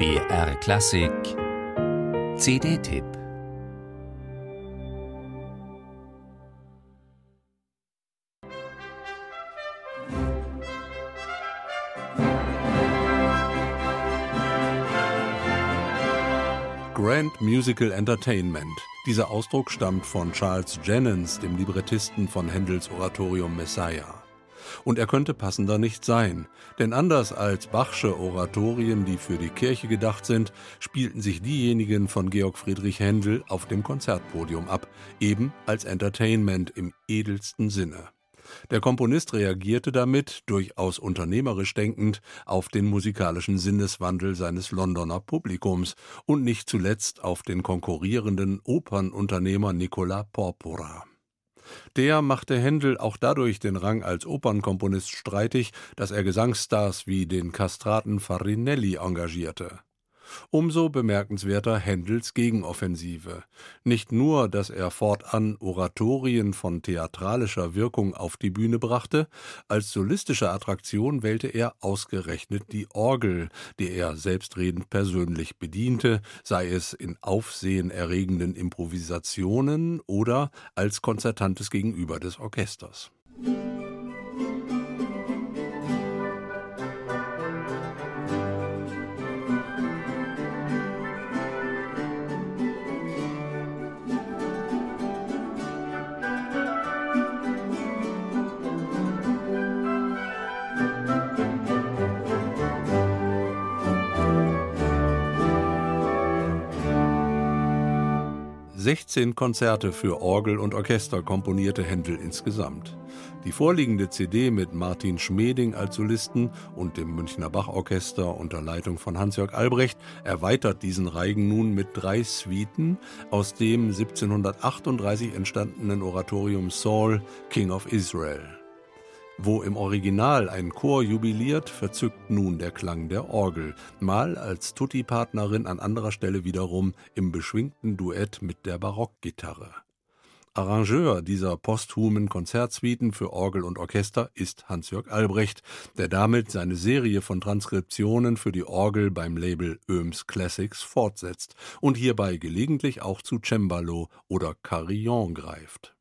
BR Klassik CD-Tipp Grand Musical Entertainment. Dieser Ausdruck stammt von Charles Jennens, dem Librettisten von Händels Oratorium Messiah. Und er könnte passender nicht sein, denn anders als Bachsche Oratorien, die für die Kirche gedacht sind, spielten sich diejenigen von Georg Friedrich Händel auf dem Konzertpodium ab, eben als Entertainment im edelsten Sinne. Der Komponist reagierte damit, durchaus unternehmerisch denkend, auf den musikalischen Sinneswandel seines Londoner Publikums und nicht zuletzt auf den konkurrierenden Opernunternehmer Nicola Porpora. Der machte Händel auch dadurch den Rang als Opernkomponist streitig, dass er Gesangsstars wie den Kastraten Farinelli engagierte. Umso bemerkenswerter Händels Gegenoffensive. Nicht nur, dass er fortan Oratorien von theatralischer Wirkung auf die Bühne brachte, als solistische Attraktion wählte er ausgerechnet die Orgel, die er selbstredend persönlich bediente, sei es in aufsehenerregenden Improvisationen oder als konzertantes Gegenüber des Orchesters. 16 Konzerte für Orgel und Orchester komponierte Händel insgesamt. Die vorliegende CD mit Martin Schmeding als Solisten und dem Münchner Bachorchester unter Leitung von Hans-Jörg Albrecht erweitert diesen Reigen nun mit drei Suiten aus dem 1738 entstandenen Oratorium Saul, King of Israel. Wo im Original ein Chor jubiliert, verzückt nun der Klang der Orgel, mal als Tutti-Partnerin, an anderer Stelle wiederum im beschwingten Duett mit der Barockgitarre. Arrangeur dieser posthumen Konzertsuiten für Orgel und Orchester ist Hans-Jörg Albrecht, der damit seine Serie von Transkriptionen für die Orgel beim Label Öms Classics fortsetzt und hierbei gelegentlich auch zu Cembalo oder Carillon greift.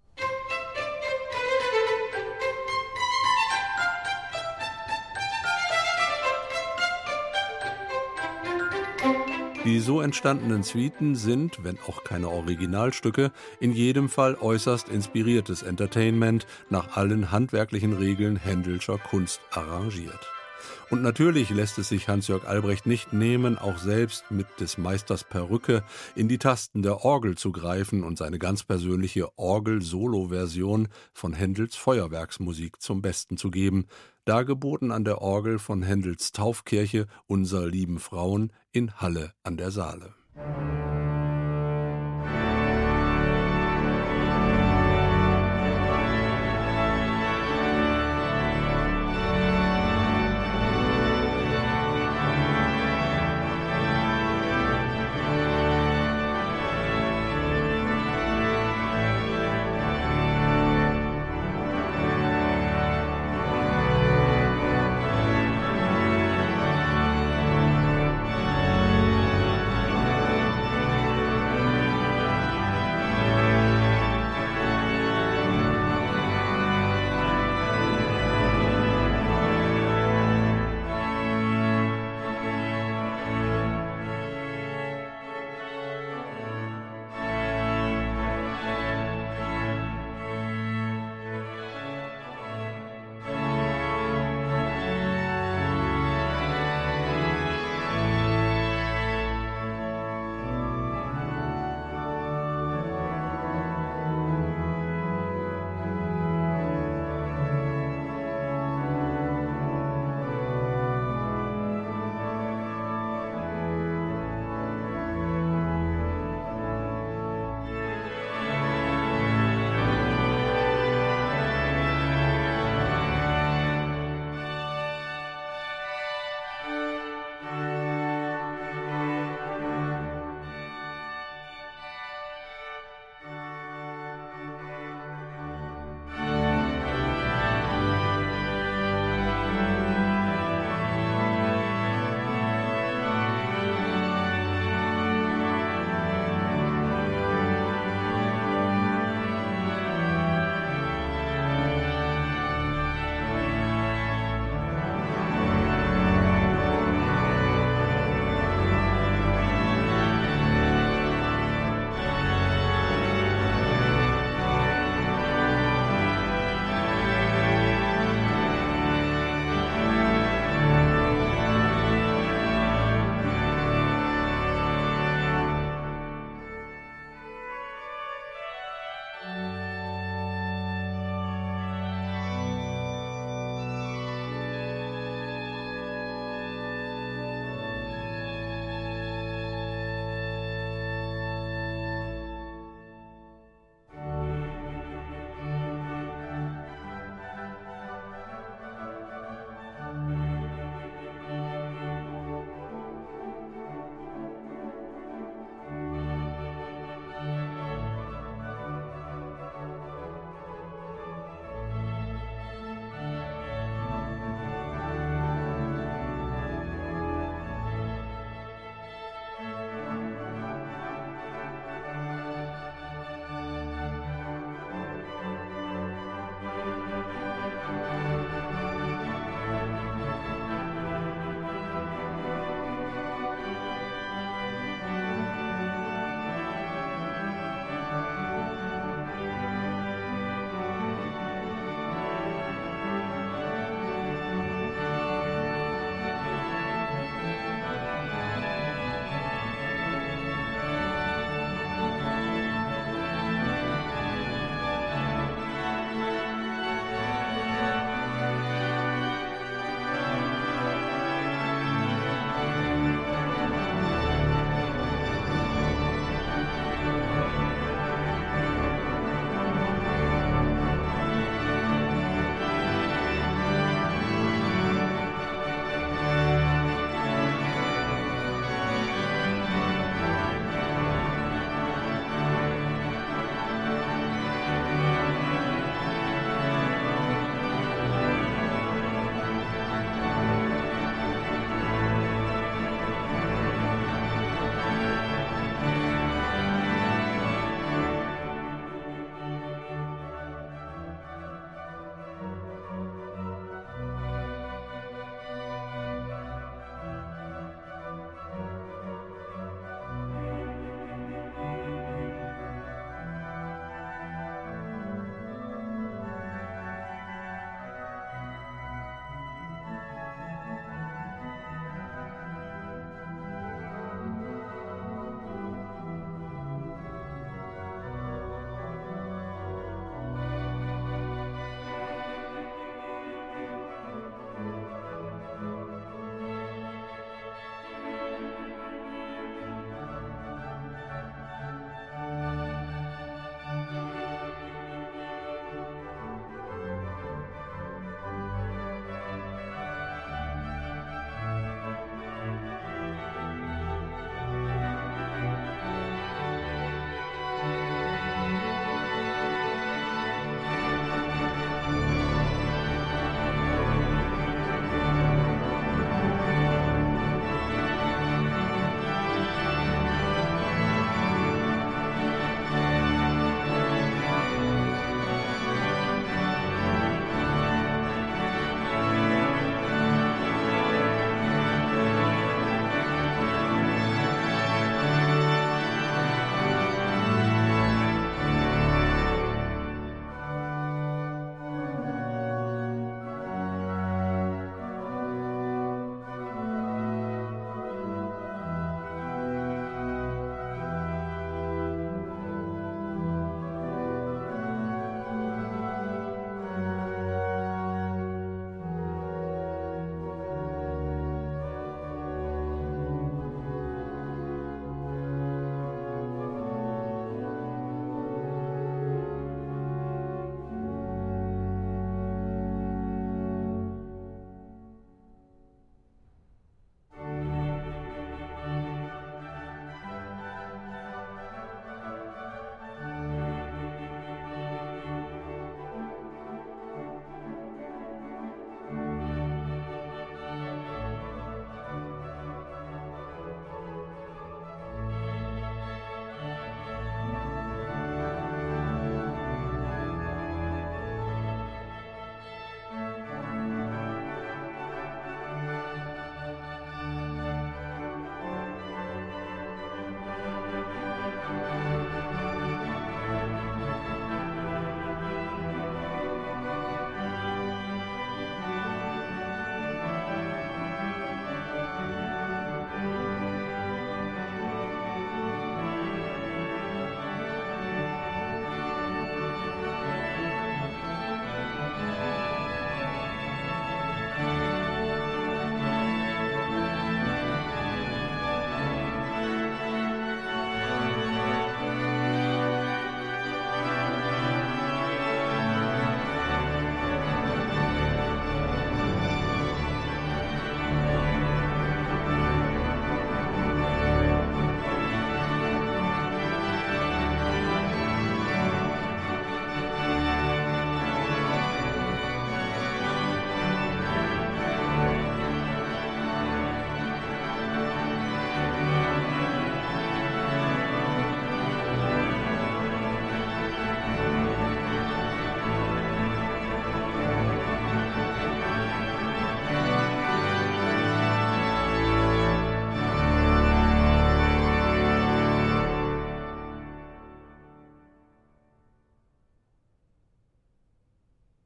Die so entstandenen Suiten sind, wenn auch keine Originalstücke, in jedem Fall äußerst inspiriertes Entertainment nach allen handwerklichen Regeln Händelscher Kunst arrangiert. Und natürlich lässt es sich Hans-Jörg Albrecht nicht nehmen, auch selbst mit des Meisters Perücke in die Tasten der Orgel zu greifen und seine ganz persönliche Orgel-Solo-Version von Händels Feuerwerksmusik zum Besten zu geben, dargeboten an der Orgel von Händels Taufkirche Unser lieben Frauen in Halle an der Saale.